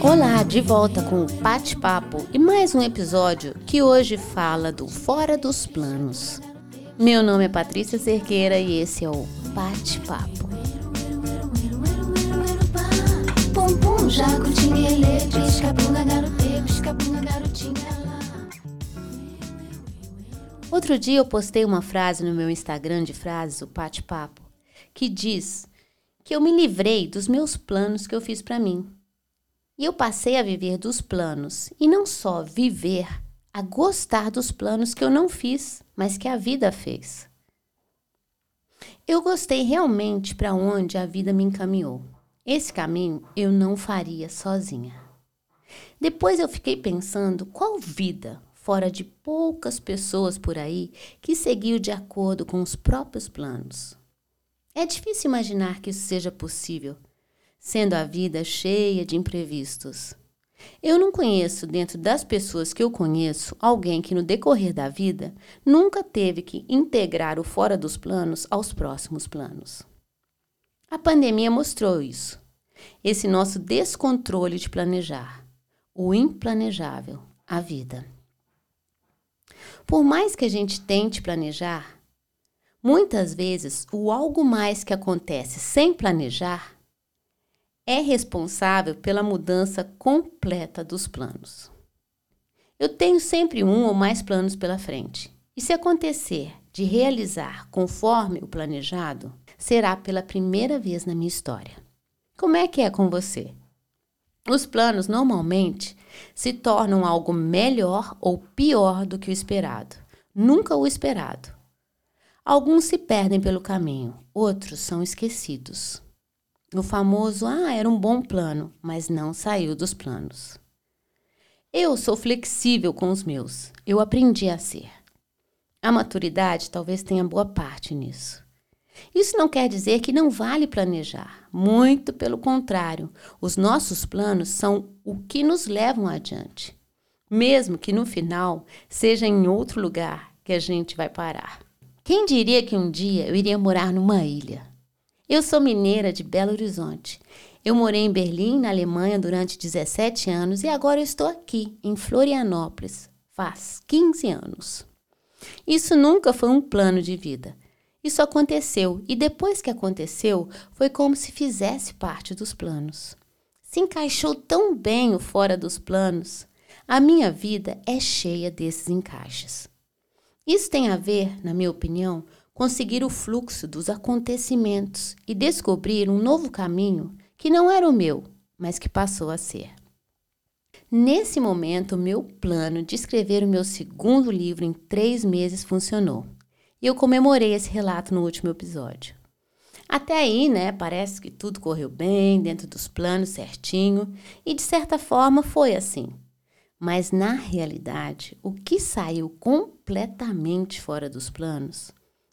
Olá, de volta com o Bate-Papo e mais um episódio que hoje fala do Fora dos Planos. Meu nome é Patrícia Cerqueira e esse é o Bate-Papo. Pum Outro dia eu postei uma frase no meu Instagram de frases, o Bate-Papo, que diz que eu me livrei dos meus planos que eu fiz para mim. E eu passei a viver dos planos, e não só viver, a gostar dos planos que eu não fiz, mas que a vida fez. Eu gostei realmente para onde a vida me encaminhou. Esse caminho eu não faria sozinha. Depois eu fiquei pensando qual vida, fora de poucas pessoas por aí, que seguiu de acordo com os próprios planos. É difícil imaginar que isso seja possível, sendo a vida cheia de imprevistos. Eu não conheço, dentro das pessoas que eu conheço, alguém que no decorrer da vida nunca teve que integrar o fora dos planos aos próximos planos. A pandemia mostrou isso. Esse nosso descontrole de planejar, o implanejável, a vida. Por mais que a gente tente planejar, muitas vezes o algo mais que acontece sem planejar é responsável pela mudança completa dos planos. Eu tenho sempre um ou mais planos pela frente. E se acontecer de realizar conforme o planejado, será pela primeira vez na minha história. Como é que é com você? Os planos normalmente se tornam algo melhor ou pior do que o esperado. Nunca o esperado. Alguns se perdem pelo caminho, outros são esquecidos. O famoso, ah, era um bom plano, mas não saiu dos planos. Eu sou flexível com os meus, eu aprendi a ser. A maturidade talvez tenha boa parte nisso. Isso não quer dizer que não vale planejar, muito pelo contrário, os nossos planos são o que nos levam adiante, mesmo que no final seja em outro lugar que a gente vai parar. Quem diria que um dia eu iria morar numa ilha? Eu sou mineira de Belo Horizonte. Eu morei em Berlim, na Alemanha, durante 17 anos e agora estou aqui, em Florianópolis, faz 15 anos. Isso nunca foi um plano de vida. Isso aconteceu e depois que aconteceu, foi como se fizesse parte dos planos. Se encaixou tão bem o fora dos planos. A minha vida é cheia desses encaixes. Isso tem a ver, na minha opinião, com seguir o fluxo dos acontecimentos e descobrir um novo caminho que não era o meu, mas que passou a ser. Nesse momento, meu plano de escrever o meu segundo livro em três meses funcionou. E eu comemorei esse relato no último episódio. Até aí, né, parece que tudo correu bem, dentro dos planos certinho, e de certa forma foi assim. Mas na realidade, o que saiu completamente fora dos planos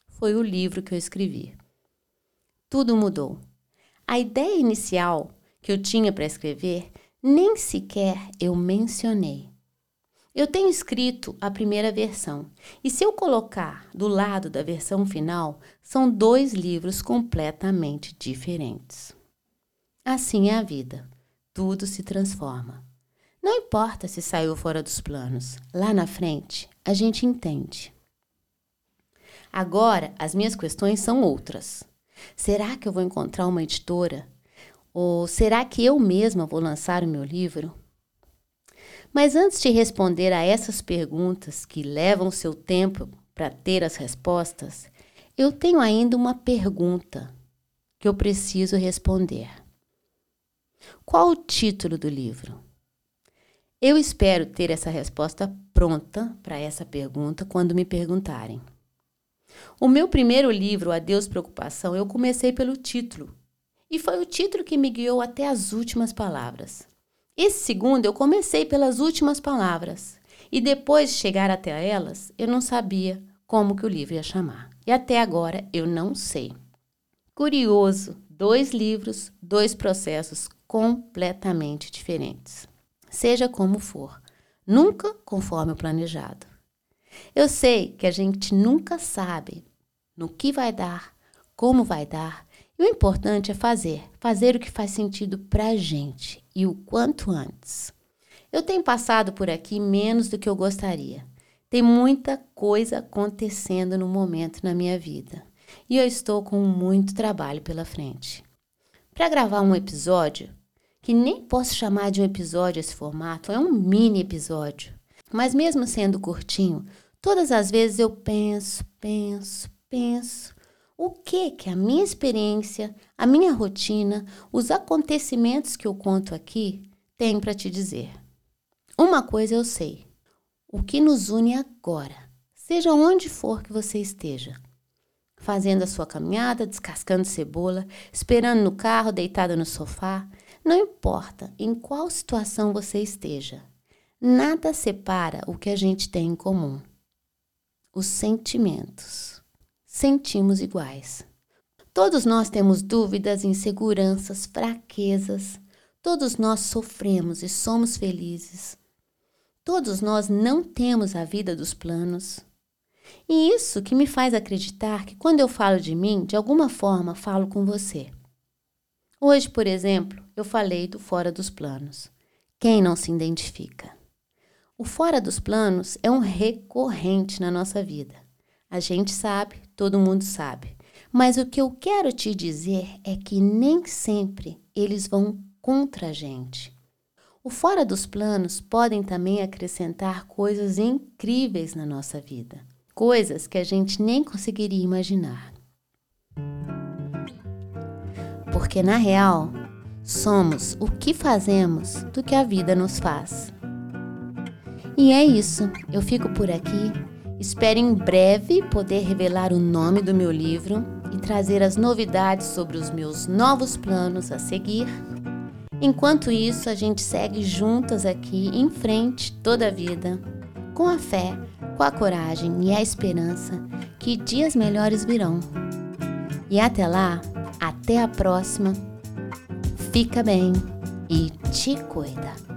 foi o livro que eu escrevi. Tudo mudou. A ideia inicial que eu tinha para escrever nem sequer eu mencionei. Eu tenho escrito a primeira versão, e se eu colocar do lado da versão final, são dois livros completamente diferentes. Assim é a vida. Tudo se transforma. Não importa se saiu fora dos planos, lá na frente a gente entende. Agora, as minhas questões são outras. Será que eu vou encontrar uma editora? Ou será que eu mesma vou lançar o meu livro? Mas antes de responder a essas perguntas que levam seu tempo para ter as respostas, eu tenho ainda uma pergunta que eu preciso responder. Qual o título do livro? Eu espero ter essa resposta pronta para essa pergunta quando me perguntarem. O meu primeiro livro, Adeus Preocupação, eu comecei pelo título. E foi o título que me guiou até as últimas palavras. Esse segundo eu comecei pelas últimas palavras e depois de chegar até elas, eu não sabia como que o livro ia chamar. E até agora eu não sei. Curioso, dois livros, dois processos completamente diferentes. Seja como for, nunca conforme o planejado. Eu sei que a gente nunca sabe no que vai dar, como vai dar, e o importante é fazer, fazer o que faz sentido pra gente e o quanto antes. Eu tenho passado por aqui menos do que eu gostaria. Tem muita coisa acontecendo no momento na minha vida e eu estou com muito trabalho pela frente. Para gravar um episódio, que nem posso chamar de um episódio esse formato, é um mini episódio, mas mesmo sendo curtinho, todas as vezes eu penso, penso, penso o que que a minha experiência, a minha rotina, os acontecimentos que eu conto aqui têm para te dizer. Uma coisa eu sei: o que nos une agora, seja onde for que você esteja, fazendo a sua caminhada, descascando cebola, esperando no carro, deitada no sofá, não importa em qual situação você esteja, nada separa o que a gente tem em comum: os sentimentos. Sentimos iguais. Todos nós temos dúvidas, inseguranças, fraquezas. Todos nós sofremos e somos felizes. Todos nós não temos a vida dos planos. E isso que me faz acreditar que quando eu falo de mim, de alguma forma falo com você. Hoje, por exemplo, eu falei do fora dos planos. Quem não se identifica? O fora dos planos é um recorrente na nossa vida. A gente sabe, todo mundo sabe. Mas o que eu quero te dizer é que nem sempre eles vão contra a gente. O fora dos planos podem também acrescentar coisas incríveis na nossa vida, coisas que a gente nem conseguiria imaginar. Porque na real, somos o que fazemos do que a vida nos faz. E é isso, eu fico por aqui. Espero em breve poder revelar o nome do meu livro e trazer as novidades sobre os meus novos planos a seguir Enquanto isso, a gente segue juntas aqui em frente toda a vida, com a fé, com a coragem e a esperança que dias melhores virão. E até lá, até a próxima. Fica bem e te cuida.